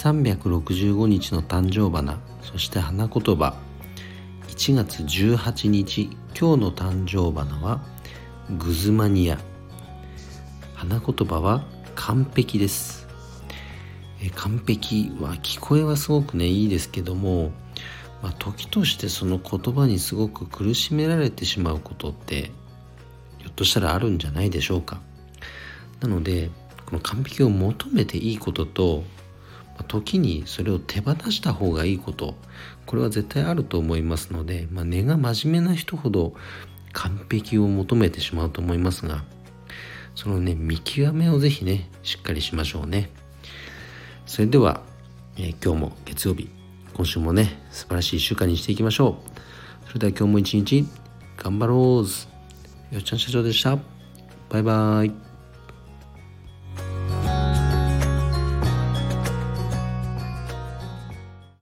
365日の誕生花そして花言葉。1月18日今日の誕生花はグズマニア。花言葉は完璧です。完璧は聞こえはすごくねいいですけども、まあ、時としてその言葉にすごく苦しめられてしまうことってひょっとしたらあるんじゃないでしょうか。なのでこの完璧を求めていいことと時にそれを手放した方がいいこと。これは絶対あると思いますので、まあ、根が真面目な人ほど完璧を求めてしまうと思いますがそのね見極めをぜひねしっかりしましょうね。それでは、えー、今日も月曜日今週もね素晴らしい1週間にしていきましょう。それでは今日も一日頑張ろう。よっちゃん社長でした。バイバイ。